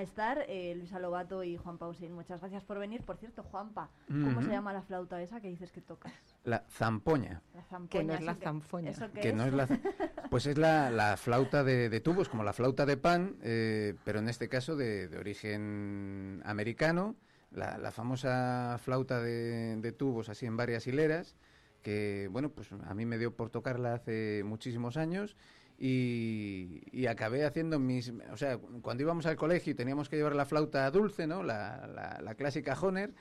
estar. Eh, Luisa Lobato y Juan Pausín, muchas gracias por venir. Por cierto, Juanpa, ¿cómo se llama la flauta esa que dices que tocas? La zampoña. La zampoña. Que no es la zampoña. Que, no es la, pues es la, flauta de, tubos, como la flauta de pan, eh, pero en este caso de, origen americano. La, famosa flauta de, de tubos así en varias hileras que bueno pues a mí me dio por tocarla hace muchísimos años y, acabé haciendo mis... O sea, cuando íbamos al colegio y teníamos que llevar la flauta dulce, ¿no? La, la, clásica Honer,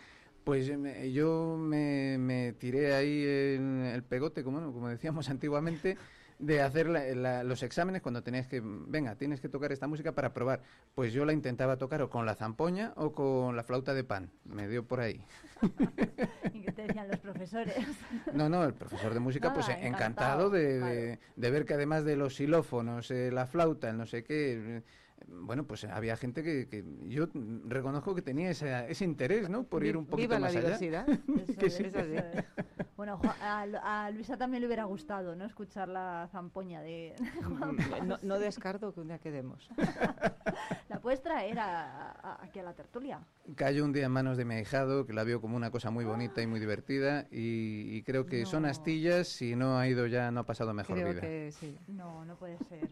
Pues eh, yo me, me tiré ahí el pegote, como, como decíamos antiguamente, de hacer la- la- los exámenes cuando tenías que, venga, tienes que tocar esta música para probar. Pues yo la intentaba tocar o con la zampoña o con la flauta de pan. Me dio por ahí. ¿Y qué te decían los profesores? No, no, el profesor de música, pues Nada, eh, encantado, encantado, de, de- de ver que además de los xilófonos, eh, la flauta, el no sé qué, bueno, pues había gente que, que yo reconozco que tenía esa- ese interés, ¿no? Por Vi- ir un poquito viva la más allá. diversidad. Que Eso sí. es, eso es. Bueno, a, a Luisa también le hubiera gustado, ¿no? Escuchar la zampoña de Juanpa. No, no descarto que un día quedemos. La puedes traer a- a- aquí a la tertulia. Cayó un día en manos de mi ahijado, que la vio como una cosa muy bonita y muy divertida, y, y creo que son No. astillas, si no ha ido ya, no ha pasado mejor Creo vida. que sí. No, no puede ser.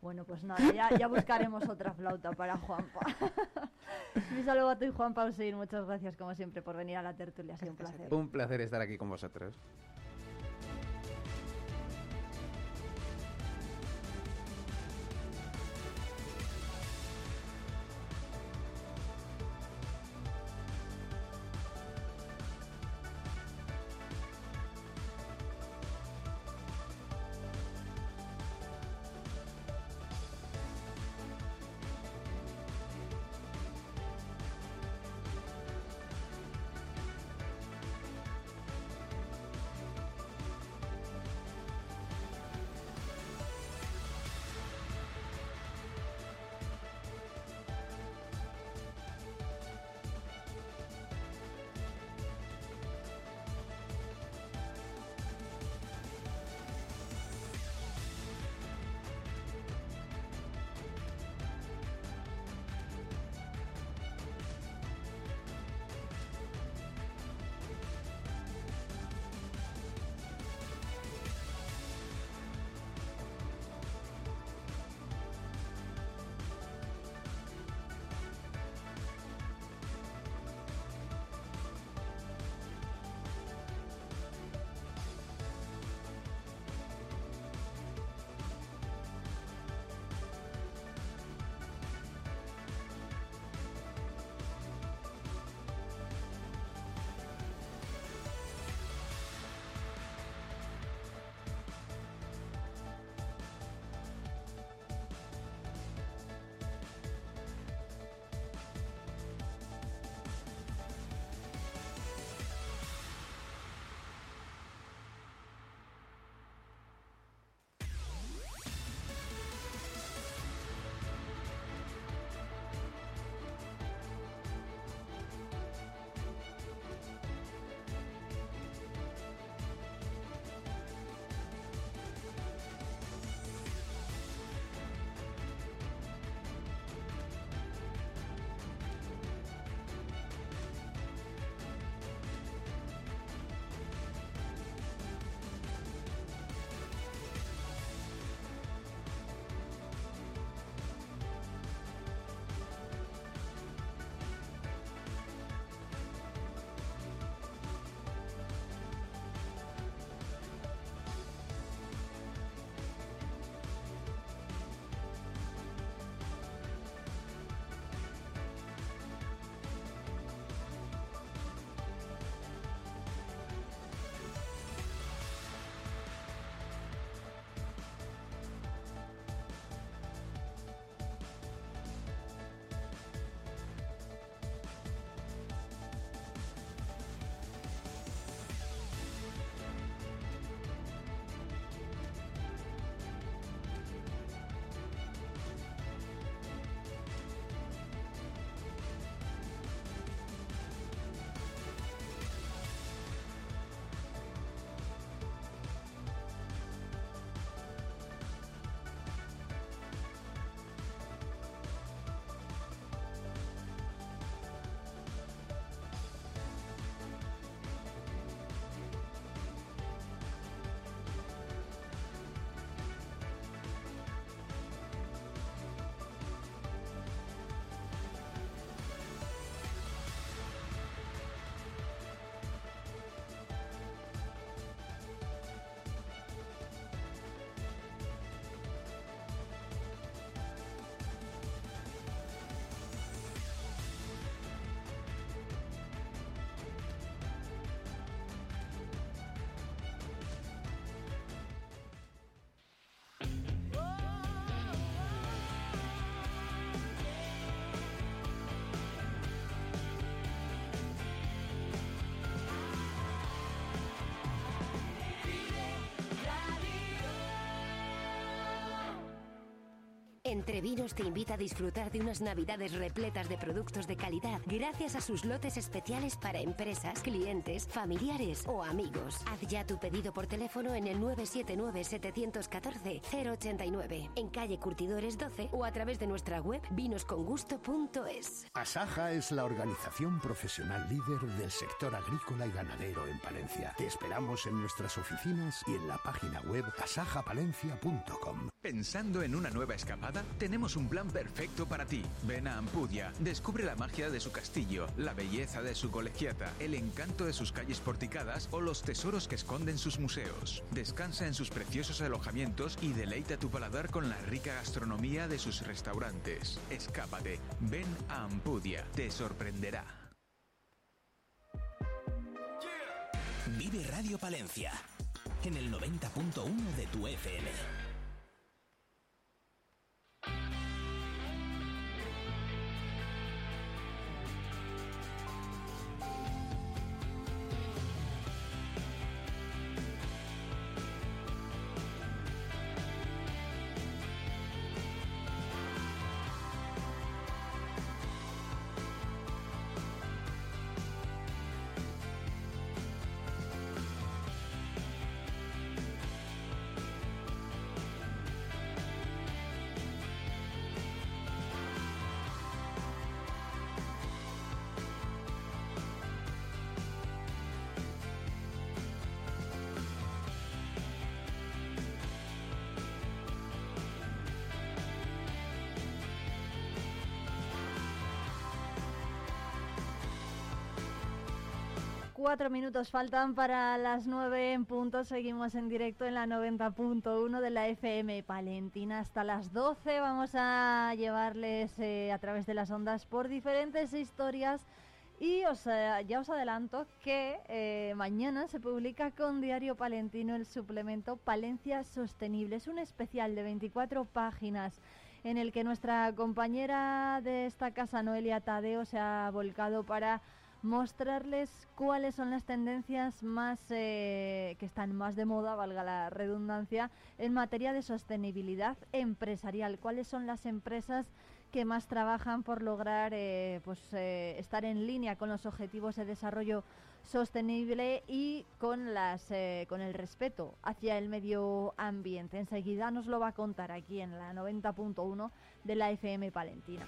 Bueno, pues nada, ya, ya buscaremos otra flauta para Juanpa. Luisa Lobato y Juanpa Useir, muchas gracias como siempre por venir a la tertulia, ha sido un placer. Un placer estar aquí con vosotros. Entre Vinos te invita a disfrutar de unas navidades repletas de productos de calidad gracias a sus lotes especiales para empresas, clientes, familiares o amigos. Haz ya tu pedido por teléfono en el 979-714-089, en calle Curtidores 12 o a través de nuestra web vinoscongusto.es. Asaja es la organización profesional líder del sector agrícola y ganadero en Palencia. Te esperamos en nuestras oficinas y en la página web asajapalencia.com. ¿Pensando en una nueva escapada? Tenemos un plan perfecto para ti. Ven a Ampudia, descubre la magia de su castillo, la belleza de su colegiata, el encanto de sus calles porticadas o los tesoros que esconden sus museos. Descansa en sus preciosos alojamientos y deleita tu paladar con la rica gastronomía de sus restaurantes. Escápate, ven a Ampudia, te sorprenderá. Vive Radio Palencia en el 90.1 de tu FM. Cuatro minutos faltan para las nueve en punto. Seguimos en directo en la 90.1 de la FM Palentina. Hasta las 12 vamos a llevarles eh, a través de las ondas por diferentes historias. Y os, eh, ya os adelanto que eh, mañana se publica con Diario Palentino el suplemento Palencia Sostenible. Es un especial de 24 páginas en el que nuestra compañera de esta casa, Noelia Tadeo, se ha volcado para mostrarles cuáles son las tendencias más eh, que están más de moda, valga la redundancia, en materia de sostenibilidad empresarial. ¿Cuáles son las empresas que más trabajan por lograr eh, pues, eh, estar en línea con los objetivos de desarrollo sostenible y con, las, con el respeto hacia el medio ambiente? Enseguida nos lo va a contar aquí en la 90.1 de la FM Palentina.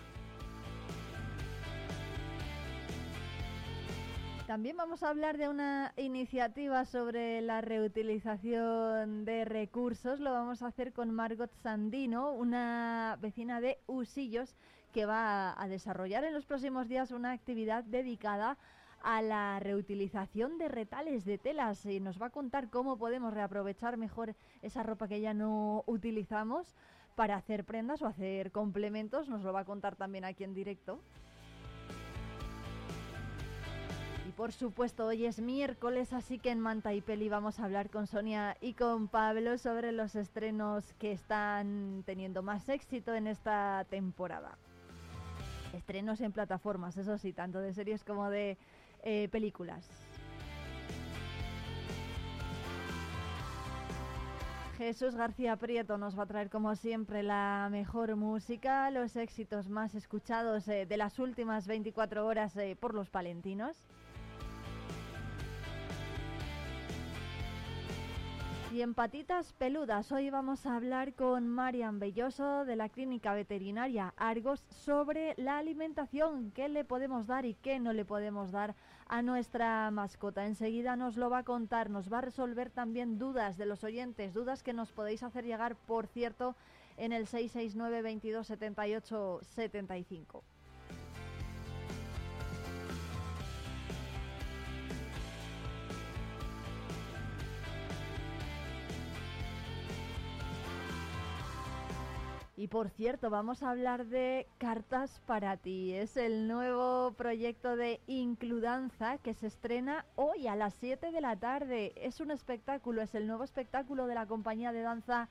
También vamos a hablar de una iniciativa sobre la reutilización de recursos. Lo vamos a hacer con Margot Sandino, una vecina de Usillos, que va a desarrollar en los próximos días una actividad dedicada a la reutilización de retales de telas y nos va a contar cómo podemos reaprovechar mejor esa ropa que ya no utilizamos para hacer prendas o hacer complementos. Nos lo va a contar también aquí en directo. Por supuesto, hoy es miércoles, así que en Manta y Peli vamos a hablar con Sonia y con Pablo sobre los estrenos que están teniendo más éxito en esta temporada. Estrenos en plataformas, eso sí, tanto de series como de eh, películas. Jesús García Prieto nos va a traer como siempre la mejor música, los éxitos más escuchados eh, de las últimas 24 horas eh, por los palentinos. Y en patitas peludas, hoy vamos a hablar con Marian Belloso de la Clínica Veterinaria Argos sobre la alimentación, qué le podemos dar y qué no le podemos dar a nuestra mascota. Enseguida nos lo va a contar, nos va a resolver también dudas de los oyentes, dudas que nos podéis hacer llegar, por cierto, en el 669 22 78 75. Y por cierto, vamos a hablar de Cartas para ti. Es el nuevo proyecto de Includanza que se estrena hoy a las 7 de la tarde. Es un espectáculo, es el nuevo espectáculo de la compañía de danza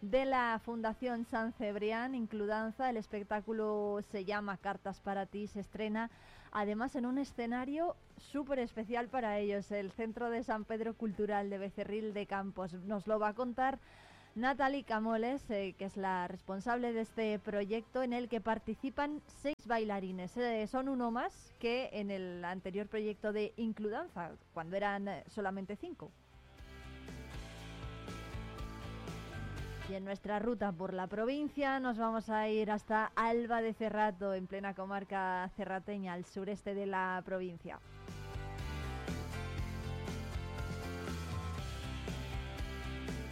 de la Fundación San Cebrián, Includanza. El espectáculo se llama Cartas para ti, se estrena además en un escenario súper especial para ellos, el Centro de San Pedro Cultural de Becerril de Campos. Nos lo va a contar Natalie Camoles, eh, que es la responsable de este proyecto en el que participan seis bailarines. Eh, son uno más que en el anterior proyecto de Includanza, cuando eran eh, solamente cinco. Y en nuestra ruta por la provincia nos vamos a ir hasta Alba de Cerrato, en plena comarca cerrateña, al sureste de la provincia.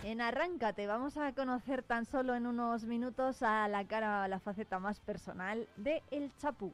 En Arráncate vamos a conocer tan solo en unos minutos a la cara, a la faceta más personal de El Chapú.